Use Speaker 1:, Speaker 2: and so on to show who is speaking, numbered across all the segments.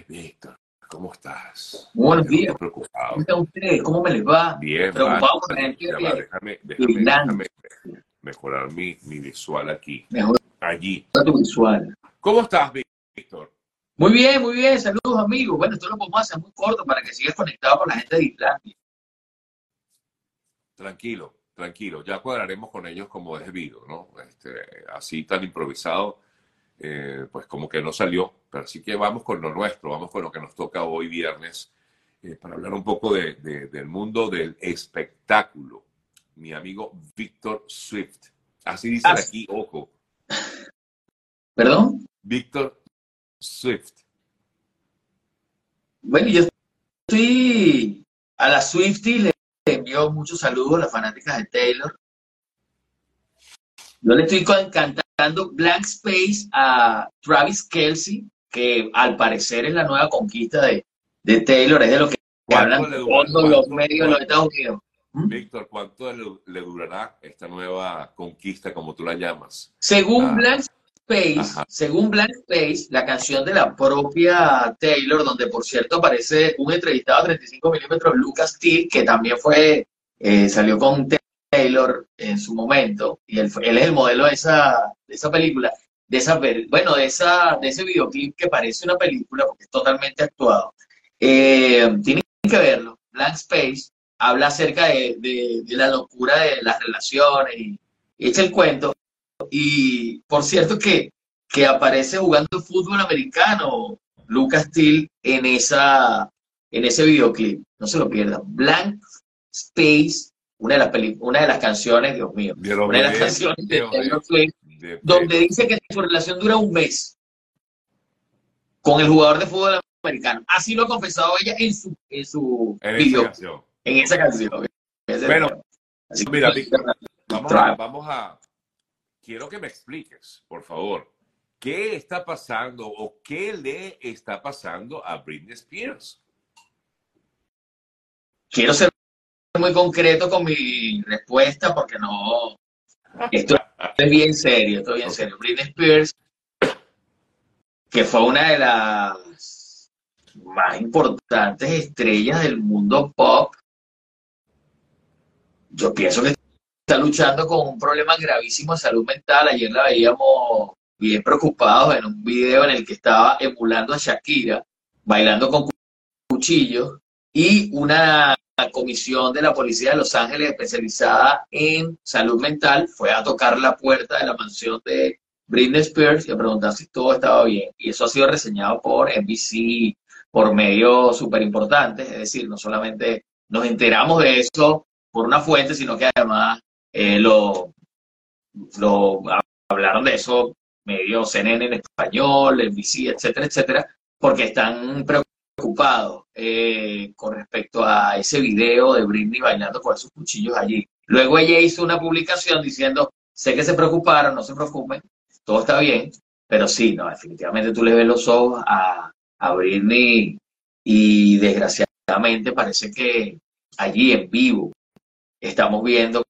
Speaker 1: Ay, Víctor, ¿cómo estás?
Speaker 2: Buenos días.
Speaker 1: preocupado.
Speaker 2: ¿Cómo están ustedes? ¿Cómo me les va?
Speaker 1: Bien,
Speaker 2: Preocupado por
Speaker 1: va, déjame, déjame, déjame mejorar mi, mi visual aquí.
Speaker 2: Mejor
Speaker 1: Allí.
Speaker 2: tu visual.
Speaker 1: ¿Cómo estás, Víctor?
Speaker 2: Muy bien, muy bien. Saludos, amigos. Bueno, esto lo podemos hacer muy corto para que sigas conectado con la gente de Islandia.
Speaker 1: Tranquilo, tranquilo. Ya cuadraremos con ellos como es debido, ¿no? Este, así tan improvisado, eh, pues como que no salió. Pero así que vamos con lo nuestro, vamos con lo que nos toca hoy viernes, eh, para hablar un poco de- de- del mundo del espectáculo. Mi amigo Víctor Swift. Así dicen aquí, ojo,
Speaker 2: ¿Perdón?
Speaker 1: Víctor Swift.
Speaker 2: Bueno, yo estoy a la Swifty, le envío muchos saludos a las fanáticas de Taylor. Yo le estoy con- cantando Blank Space a Travis Kelsey, que al parecer es la nueva conquista de, de Taylor, es de lo que
Speaker 1: ¿Cuánto
Speaker 2: hablan todos los medios de los Estados Unidos. ¿Mm?
Speaker 1: Víctor, ¿cuánto le, le durará esta nueva conquista, como tú la llamas?
Speaker 2: Según
Speaker 1: Ah.
Speaker 2: Blank Space,
Speaker 1: Ajá.
Speaker 2: según Blank Space, la canción de la propia Taylor, donde por cierto aparece un entrevistado a 35 milímetros, Lucas Till, que también fue, eh, salió con Taylor en su momento, y él, él es el modelo de esa, de esa película, de esa, bueno, de esa, de ese videoclip que parece una película, porque es totalmente actuado. Eh, tienen que verlo. Blank Space habla acerca de, de- de la locura de las relaciones y, y echa el cuento. Y por cierto que, que aparece jugando fútbol americano Lucas Till en, esa, en ese videoclip. No se lo pierdan. Blank Space, una de las, peli- una de las canciones, Dios mío, una de las canciones de
Speaker 1: videos de-
Speaker 2: Taylor Swift,
Speaker 1: de-
Speaker 2: donde dice que su relación dura un mes con el jugador de fútbol americano. Así lo ha confesado ella en su, en su
Speaker 1: en esa
Speaker 2: video,
Speaker 1: canción.
Speaker 2: en esa canción.
Speaker 1: Bueno,
Speaker 2: así que-
Speaker 1: mira, Víctor, Vamos a, vamos a. Quiero que me expliques, por favor, qué está pasando o qué le está pasando a Britney Spears.
Speaker 2: quiero ser muy concreto con mi respuesta porque no. Esto es bien serio, esto es bien serio. Britney Spears, que fue una de las más importantes estrellas del mundo pop, yo pienso que está luchando con un problema gravísimo de salud mental. Ayer la veíamos bien preocupados en un video en el que estaba emulando a Shakira, bailando con cuchillos, y una comisión de la policía de Los Ángeles especializada en salud mental fue a tocar la puerta de la mansión de Britney Spears y a preguntar si todo estaba bien. Y eso ha sido reseñado por NBC, por medios súper importantes, es decir, no solamente nos enteramos de eso por una fuente, sino que además eh, lo, hablaron de eso medios CNN en español, NBC, etcétera, etcétera, porque están preocupados eh, con respecto a ese video de Britney bailando con esos cuchillos allí. Luego ella hizo una publicación diciendo, sé que se preocuparon, no se preocupen, todo está bien, pero sí, no, definitivamente tú le ves los ojos a, a Britney y desgraciadamente parece que allí en vivo estamos viendo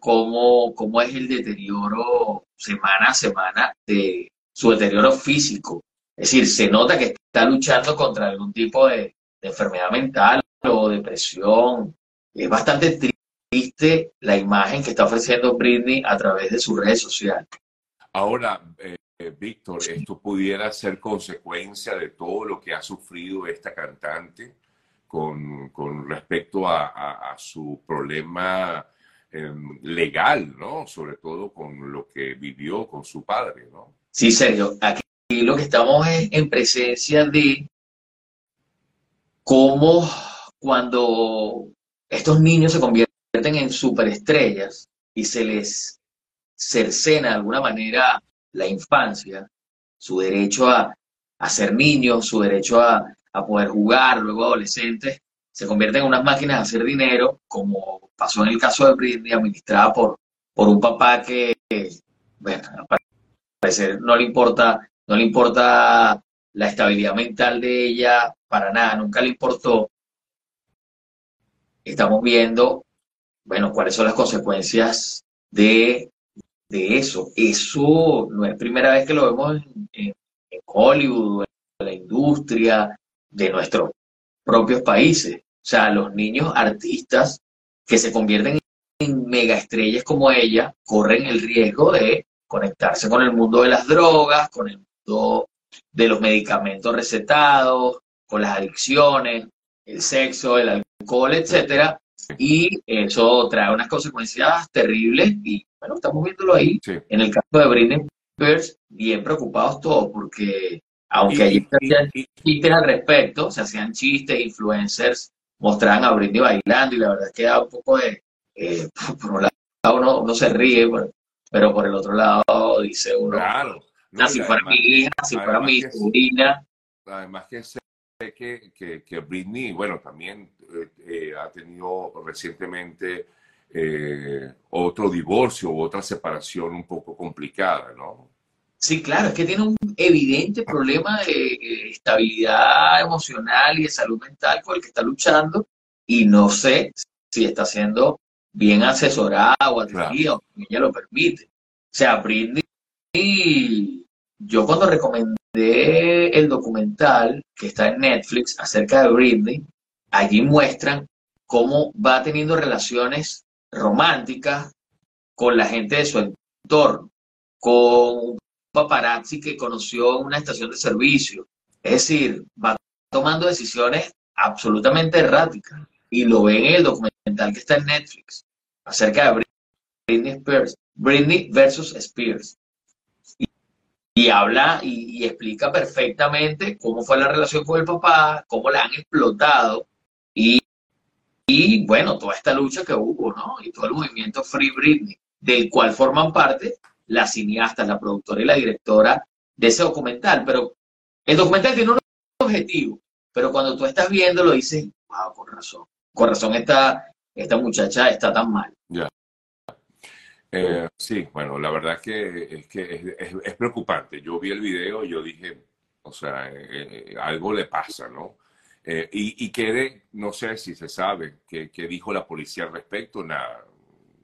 Speaker 2: cómo, cómo es el deterioro semana a semana de su deterioro físico. Es decir, se nota que está luchando contra algún tipo de, de enfermedad mental o depresión. Es bastante triste la imagen que está ofreciendo Britney a través de sus redes sociales.
Speaker 1: Ahora, eh, eh, Víctor, esto pudiera ser consecuencia de todo lo que ha sufrido esta cantante con, con respecto a, a- a su problema eh, legal, ¿no? Sobre todo con lo que vivió con su padre, ¿no?
Speaker 2: Sí, Sergio, aquí lo que estamos es en presencia de cómo cuando estos niños se convierten en superestrellas y se les cercena de alguna manera la infancia, su derecho a, a ser niños, su derecho a, a poder jugar, luego adolescentes, se convierten en unas máquinas de hacer dinero, como pasó en el caso de Britney, administrada por, por un papá que, bueno, al parecer no le importa, no le importa la estabilidad mental de ella para nada, nunca le importó. Estamos viendo, bueno, cuáles son las consecuencias de, de eso. Eso no es primera vez que lo vemos en, en- en Hollywood, en la industria, de nuestros propios países. O sea, los niños artistas que se convierten en megaestrellas como ella corren el riesgo de conectarse con el mundo de las drogas, con el de los medicamentos recetados, con las adicciones, el sexo, el alcohol, etcétera, y eso trae unas consecuencias terribles y bueno, estamos viéndolo ahí. En el caso de Britney Spears, bien preocupados todos porque aunque allí se hacían chistes al respecto, se hacían chistes, influencers mostraban a Britney bailando y la verdad es que da un poco de, eh, por un lado uno, se ríe, pero, por el otro lado dice uno,
Speaker 1: claro.
Speaker 2: Así fuera mi hija, si fuera mi sobrina.
Speaker 1: Además que sé que, que, que Britney, bueno, también eh, eh, ha tenido recientemente otro divorcio u otra separación un poco complicada, ¿no?
Speaker 2: Sí, claro, es que tiene un evidente problema de estabilidad emocional y de salud mental con el que está luchando y no sé si está siendo bien asesorada o atendida o ella lo permite. O sea, Britney, yo cuando recomendé el documental que está en Netflix acerca de Britney, allí muestran cómo va teniendo relaciones románticas con la gente de su entorno, con paparazzi que conoció en una estación de servicio. Es decir, va tomando decisiones absolutamente erráticas. Y lo ven en el documental que está en Netflix acerca de Britney Spears, Britney versus Spears. Y, habla y, explica perfectamente cómo fue la relación con el papá, cómo la han explotado y, y bueno, toda esta lucha que hubo, ¿no? Y todo el movimiento Free Britney, del cual forman parte la cineasta, la productora y la directora de ese documental. Pero el documental tiene un objetivo, pero cuando tú estás viendo lo dices, wow, con razón, con razón esta, esta muchacha está tan mal.
Speaker 1: Eh, sí, bueno, la verdad que es que es, preocupante. Yo vi el video y yo dije, o sea, eh, eh, algo le pasa, ¿no? y, y quede, no sé si se sabe qué dijo la policía al respecto, nada.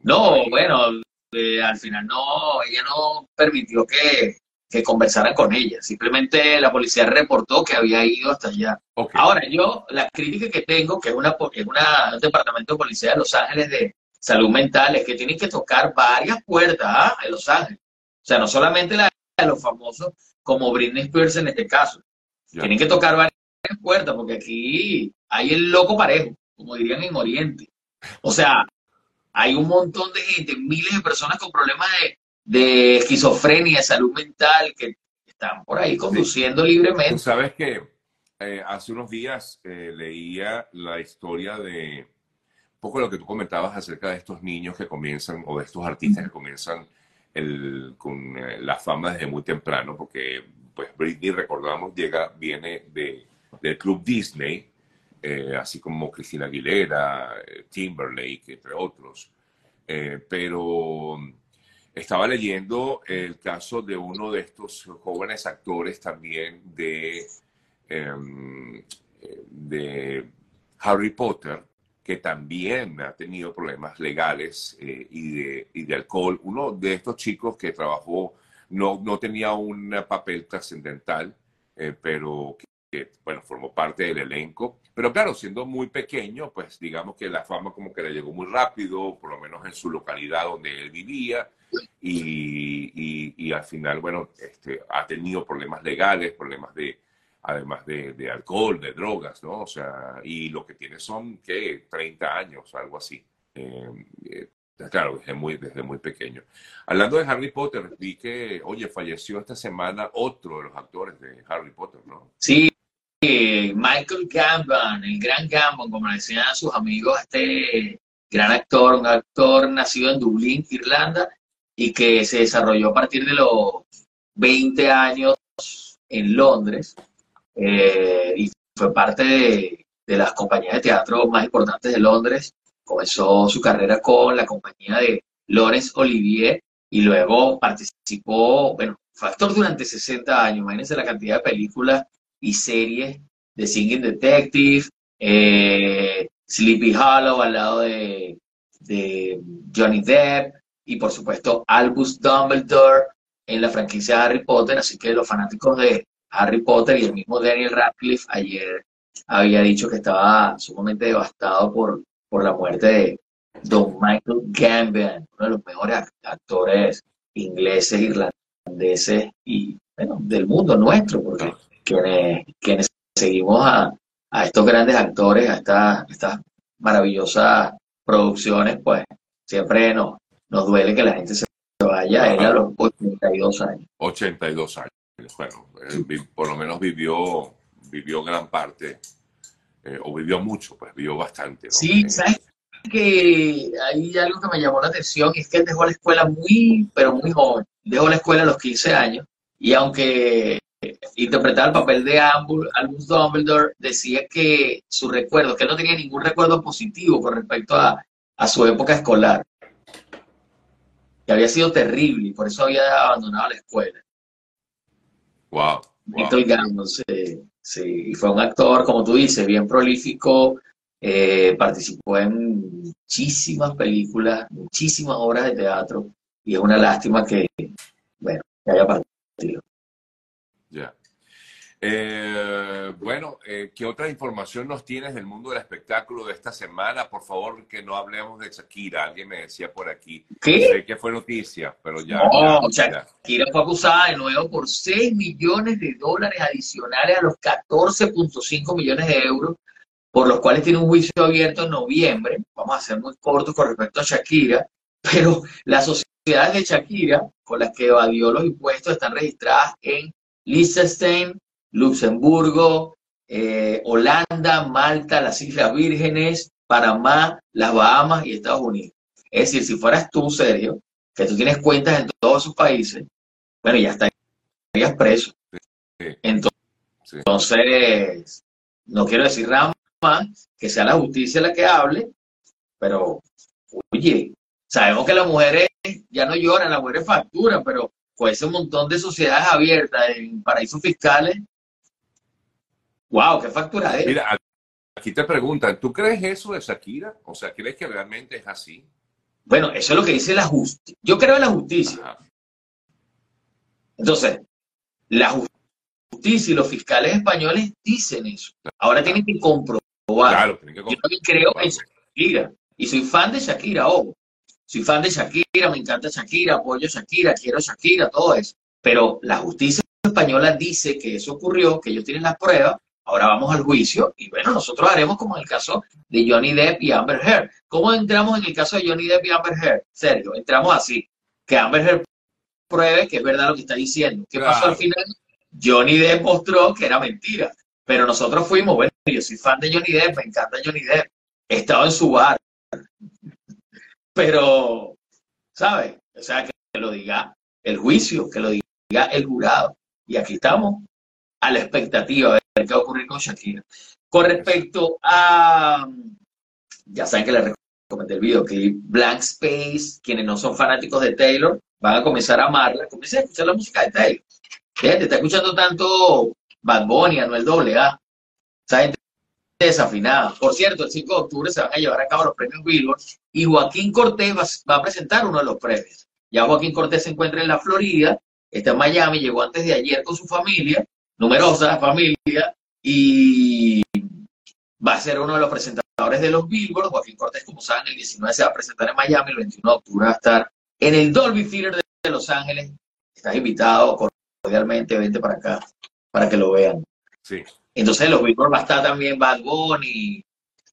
Speaker 2: No, bueno, al final no, ella no permitió que, que, conversaran con ella. Simplemente la policía reportó que había ido hasta allá. Ahora, yo, la crítica que tengo, que es una, es una, un departamento de policía de Los Ángeles de salud mental, es que tienen que tocar varias puertas ¿ah? en Los Ángeles. O sea, no solamente la de los famosos, como Britney Spears en este caso. Tienen que tocar varias puertas, porque aquí hay el loco parejo, como dirían en Oriente. O sea, hay un montón de gente, miles de personas con problemas de, esquizofrenia, de salud mental, que están por ahí conduciendo libremente.
Speaker 1: Sabes que eh, hace unos días eh, leía la historia de poco lo que tú comentabas acerca de estos niños que comienzan, o de estos artistas que comienzan el, con eh, la fama desde muy temprano, porque pues Britney, recordamos, llega, viene de, del club Disney, eh, así como Cristina Aguilera, eh, Timberlake, entre otros. Eh, pero estaba leyendo el caso de uno de estos jóvenes actores también de, em, de Harry Potter, que también ha tenido problemas legales y, de, y, de, alcohol. Uno de estos chicos que trabajó no, no tenía un papel trascendental, pero que bueno, formó parte del elenco. Pero claro, siendo muy pequeño, pues digamos que la fama como que le llegó muy rápido, por lo menos en su localidad donde él vivía, y, y, al final, bueno, este, ha tenido problemas legales, problemas de, además de, de, alcohol, de drogas, ¿no? O sea, y lo que tiene son, ¿qué? 30 años, algo así. Eh, eh, claro, desde muy, desde muy pequeño. Hablando de Harry Potter, vi que, oye, falleció esta semana otro de los actores de Harry Potter, ¿no?
Speaker 2: Sí, Michael Gambon, el gran Gambon, como le decían sus amigos, este gran actor, un actor nacido en Dublín, Irlanda, y que se desarrolló a partir de los 20 años en Londres, eh, y fue parte de, de, las compañías de teatro más importantes de Londres. Comenzó su carrera con la compañía de Laurence Olivier y luego participó, bueno, fue actor durante 60 años, imagínense la cantidad de películas y series de Singing Detective, eh, Sleepy Hollow al lado de, Johnny Depp y por supuesto Albus Dumbledore en la franquicia de Harry Potter, así que los fanáticos de Harry Potter y el mismo Daniel Radcliffe ayer había dicho que estaba sumamente devastado por, por la muerte de Don Michael Gambon, uno de los mejores actores ingleses, irlandeses y bueno, del mundo nuestro, porque quienes, quienes seguimos a, a estos grandes actores, a estas, maravillosas producciones, pues siempre nos, nos duele que la gente se vaya. A los 82 años.
Speaker 1: 82 años. Bueno, por lo menos vivió, vivió gran parte, eh, o vivió mucho, pues vivió bastante.
Speaker 2: Sí,
Speaker 1: eh,
Speaker 2: ¿sabes? que hay algo que me llamó la atención, es que él dejó la escuela muy, pero muy joven. Dejó la escuela a los 15 años y aunque interpretaba el papel de Albus Dumbledore, decía que su recuerdo, que él no tenía ningún recuerdo positivo con respecto a, a su época escolar, que había sido terrible y por eso había abandonado la escuela.
Speaker 1: Wow.
Speaker 2: wow. sí, fue un actor, como tú dices, bien prolífico, eh, participó en muchísimas películas, muchísimas obras de teatro y es una lástima que, bueno, que haya partido.
Speaker 1: Ya. Eh, bueno, eh, ¿qué otra información nos tienes del mundo del espectáculo de esta semana? Por favor, que no hablemos de Shakira. Alguien me decía por aquí.
Speaker 2: ¿Qué?
Speaker 1: Sé que fue noticia, pero ya.
Speaker 2: No, Shakira fue acusada de nuevo por 6 millones de dólares adicionales a los 14.5 millones de euros, por los cuales tiene un juicio abierto en noviembre. Vamos a ser muy cortos con respecto a Shakira, pero las sociedades de Shakira, con las que evadió los impuestos, están registradas en Liechtenstein, Luxemburgo, eh, Holanda, Malta, las Islas Vírgenes, Panamá, las Bahamas y Estados Unidos. Es decir, si fueras tú, Sergio, que tú tienes cuentas en todos esos países, bueno, ya estarías preso. Entonces, no quiero decir nada más, que sea la justicia la que hable, pero, oye, sabemos que las mujeres ya no lloran, las mujeres facturan, pero con ese montón de sociedades abiertas en paraísos fiscales, Wow, qué factura es.
Speaker 1: Mira, aquí te preguntan, ¿tú crees eso de Shakira? O sea, ¿crees que realmente es así?
Speaker 2: Bueno, eso es lo que dice la justicia. Yo creo en la justicia. Entonces, la justicia y los fiscales españoles dicen eso. Ahora tienen que comprobar. Claro, tienen que comprobar. Yo también creo en Shakira. Y soy fan de Shakira, ojo. Soy fan de Shakira, me encanta Shakira, apoyo Shakira, quiero Shakira, todo eso. Pero la justicia española dice que eso ocurrió, que ellos tienen las pruebas Ahora vamos al juicio y bueno, nosotros haremos como en el caso de Johnny Depp y Amber Heard. ¿Cómo entramos en el caso de Johnny Depp y Amber Heard? Sergio, entramos así, que Amber Heard pruebe que es verdad lo que está diciendo. ¿Qué pasó al final? Johnny Depp mostró que era mentira, pero nosotros fuimos, bueno, yo soy fan de Johnny Depp, me encanta Johnny Depp, he estado en su bar, pero, ¿sabes? O sea, que lo diga el juicio, que lo diga el jurado. Y aquí estamos a la expectativa qué va a ocurrir con Shakira. Con respecto a, ya saben que les recomendé el videoclip Blank Space, quienes no son fanáticos de Taylor, van a comenzar a amarla, comiencen a escuchar la música de Taylor. Fíjate, está escuchando tanto Bad Bunny, Anuel AA, esa gente desafinada. Por cierto, el 5 de octubre se van a llevar a cabo los premios Billboard y Joaquín Cortés va, va a presentar uno de los premios. Ya Joaquín Cortés se encuentra en la Florida, está en Miami, llegó antes de ayer con su familia numerosa familia y va a ser uno de los presentadores de los Billboard. Joaquín Cortés, como saben, el 19 se va a presentar en Miami, el 21 de octubre va a estar en el Dolby Theater de Los Ángeles. Estás invitado cordialmente, vente para acá para que lo vean.
Speaker 1: Sí.
Speaker 2: Entonces, los Billboard va a estar también Bad Bunny,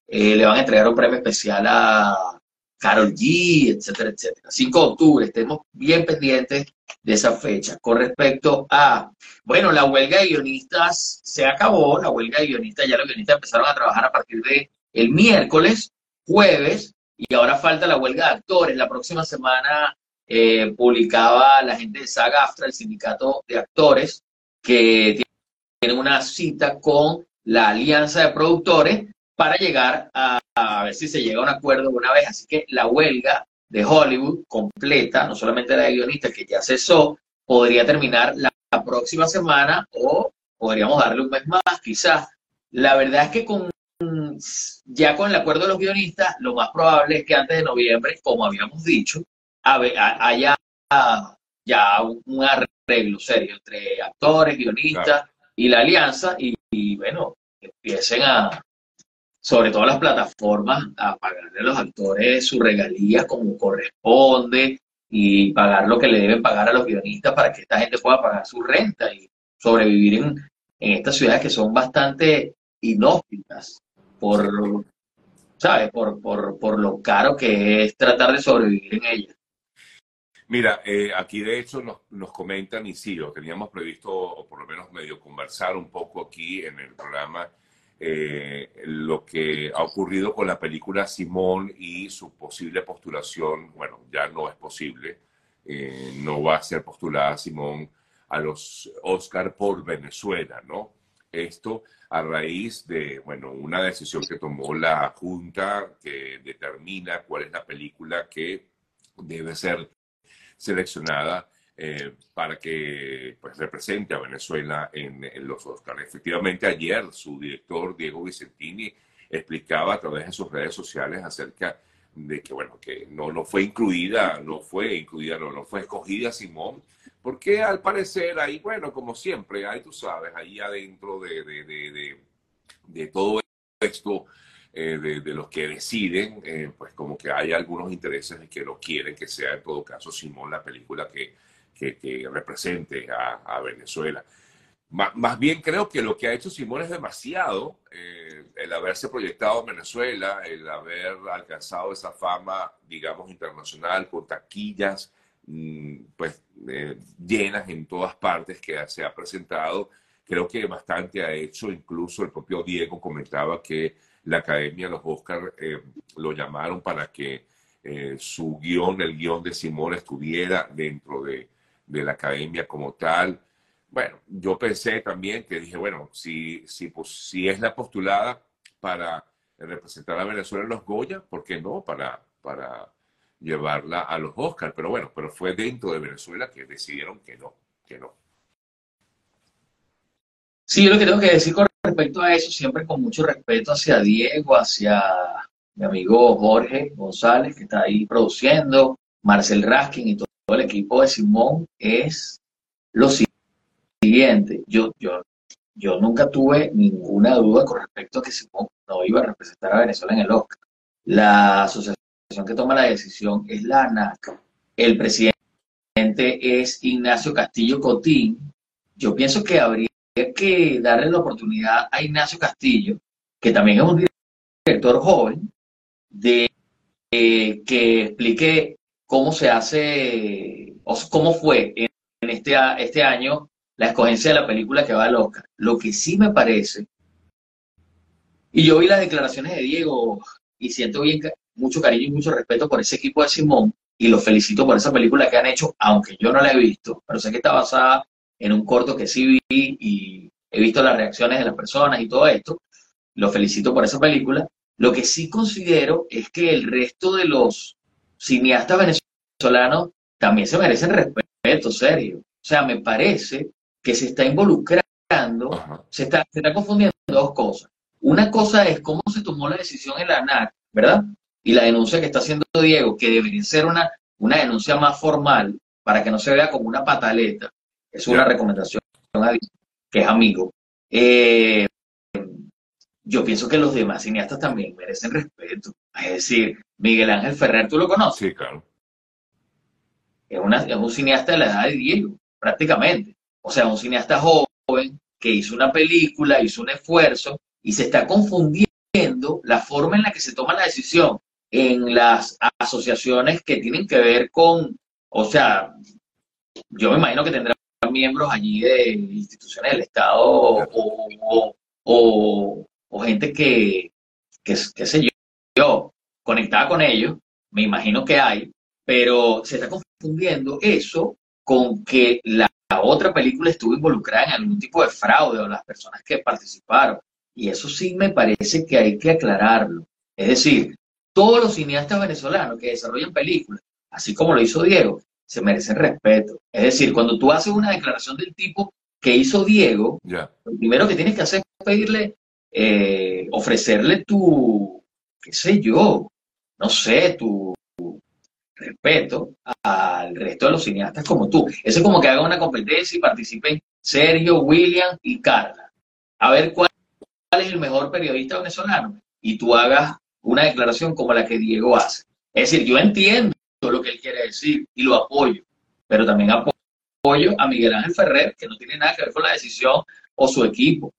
Speaker 2: eh, le van a entregar un premio especial a Carol G, etcétera, etcétera. 5 de octubre, estemos bien pendientes de esa fecha. Con respecto a, bueno, la huelga de guionistas se acabó, la huelga de guionistas, ya los guionistas empezaron a trabajar a partir de el miércoles, jueves, y ahora falta la huelga de actores. La próxima semana eh, publicaba la gente de Saga Aftra, el sindicato de actores, que tiene una cita con la alianza de productores para llegar a, a ver si se llega a un acuerdo una vez. Así que la huelga de Hollywood completa, no solamente la de guionistas que ya cesó, podría terminar la, próxima semana o podríamos darle un mes más, quizás. La verdad es que con ya con el acuerdo de los guionistas, lo más probable es que antes de noviembre, como habíamos dicho, haya ya un arreglo serio entre actores, guionistas y la alianza. Y, bueno, empiecen a, sobre todo las plataformas, a pagarle a los actores su regalía como corresponde y pagar lo que le deben pagar a los guionistas para que esta gente pueda pagar su renta y sobrevivir en, en estas ciudades que son bastante inhóspitas por, ¿sabes? Por, por, por lo caro que es tratar de sobrevivir en ellas.
Speaker 1: Mira, eh, aquí de hecho nos, nos, comentan, y sí, lo teníamos previsto, o por lo menos medio conversar un poco aquí en el programa, eh, lo que ha ocurrido con la película Simón y su posible postulación, bueno, ya no es posible, eh, no va a ser postulada Simón a los Oscar por Venezuela, ¿no? Esto a raíz de, bueno, una decisión que tomó la Junta que determina cuál es la película que debe ser seleccionada eh, para que pues, represente a Venezuela en, los Oscars. Efectivamente, ayer su director, Diego Vicentini, explicaba a través de sus redes sociales acerca de que, bueno, que no, no fue incluida, no fue incluida, no, no fue escogida Simón, porque al parecer ahí, bueno, como siempre, ahí tú sabes, ahí adentro de, de, de, de todo esto, eh, de, los que deciden, eh, pues como que hay algunos intereses que lo quieren que sea en todo caso Simón la película que, que, represente a, Venezuela. más bien creo que lo que ha hecho Simón es demasiado, eh, el haberse proyectado en Venezuela, el haber alcanzado esa fama, digamos, internacional, con taquillas, mm, pues llenas en todas partes que se ha presentado. Creo que bastante ha hecho, incluso el propio Diego comentaba que la Academia, los Oscar, eh, lo llamaron para que eh, su guion, el guion de Simón, estuviera dentro de, la Academia como tal. Bueno, yo pensé también que dije, bueno, si, si, pues, si es la postulada para representar a Venezuela en los Goya, ¿por qué no? Para, para llevarla a los Oscars. Pero bueno, pero fue dentro de Venezuela que decidieron que no, que no.
Speaker 2: Sí, lo que tengo que decir con respecto a eso, siempre con mucho respeto hacia Diego, hacia mi amigo Jorge González, que está ahí produciendo, Marcel Raskin y todo, el equipo de Simón, es lo siguiente. Yo, yo, yo nunca tuve ninguna duda con respecto a que Simón no iba a representar a Venezuela en el Oscar. La asociación que toma la decisión es la ANAC. El presidente es Ignacio Castillo Cotín. Yo pienso que habría que darle la oportunidad a Ignacio Castillo, que también es un director joven, de que explique cómo se hace, o cómo fue en, este, este año la escogencia de la película que va al Oscar. Lo que sí me parece, y yo vi las declaraciones de Diego y siento bien mucho cariño y mucho respeto por ese equipo de Simón y los felicito por esa película que han hecho, aunque yo no la he visto, pero sé que está basada en un corto que sí vi y he visto las reacciones de las personas y todo esto. Lo felicito por esa película. Lo que sí considero es que el resto de los cineastas venezolanos también se merecen respeto, serio. O sea, me parece que se está involucrando, se está, se está confundiendo dos cosas. Una cosa es cómo se tomó la decisión en la ANAC, ¿verdad? Y la denuncia que está haciendo Diego, que debería ser una, una denuncia más formal para que no se vea como una pataleta es una recomendación que es amigo. Eh, yo pienso que los demás cineastas también merecen respeto. Es decir, Miguel Ángel Ferrer, ¿tú lo conoces?
Speaker 1: Sí, claro.
Speaker 2: Es, un cineasta de la edad de Diego, prácticamente. O sea, un cineasta joven que hizo una película, hizo un esfuerzo y se está confundiendo la forma en la que se toma la decisión en las asociaciones que tienen que ver con, o sea, yo me imagino que tendrá miembros allí de instituciones del Estado o, o, gente que, que, qué sé yo, conectada con ellos, me imagino que hay, pero se está confundiendo eso con que la, otra película estuvo involucrada en algún tipo de fraude o las personas que participaron. Y eso sí me parece que hay que aclararlo. Es decir, todos los cineastas venezolanos que desarrollan películas, así como lo hizo Diego, se merecen respeto. Es decir, cuando tú haces una declaración del tipo que hizo Diego, lo primero que tienes que hacer es pedirle, eh, ofrecerle tu, qué sé yo, no sé, tu respeto al resto de los cineastas como tú. Eso es como que haga una competencia y participen Sergio, William y Carla. A ver cuál es el mejor periodista venezolano y tú hagas una declaración como la que Diego hace. Es decir, yo entiendo lo que él quiere decir y lo apoyo, pero también apoyo a Miguel Ángel Ferrer, que no tiene nada que ver con la decisión o su equipo.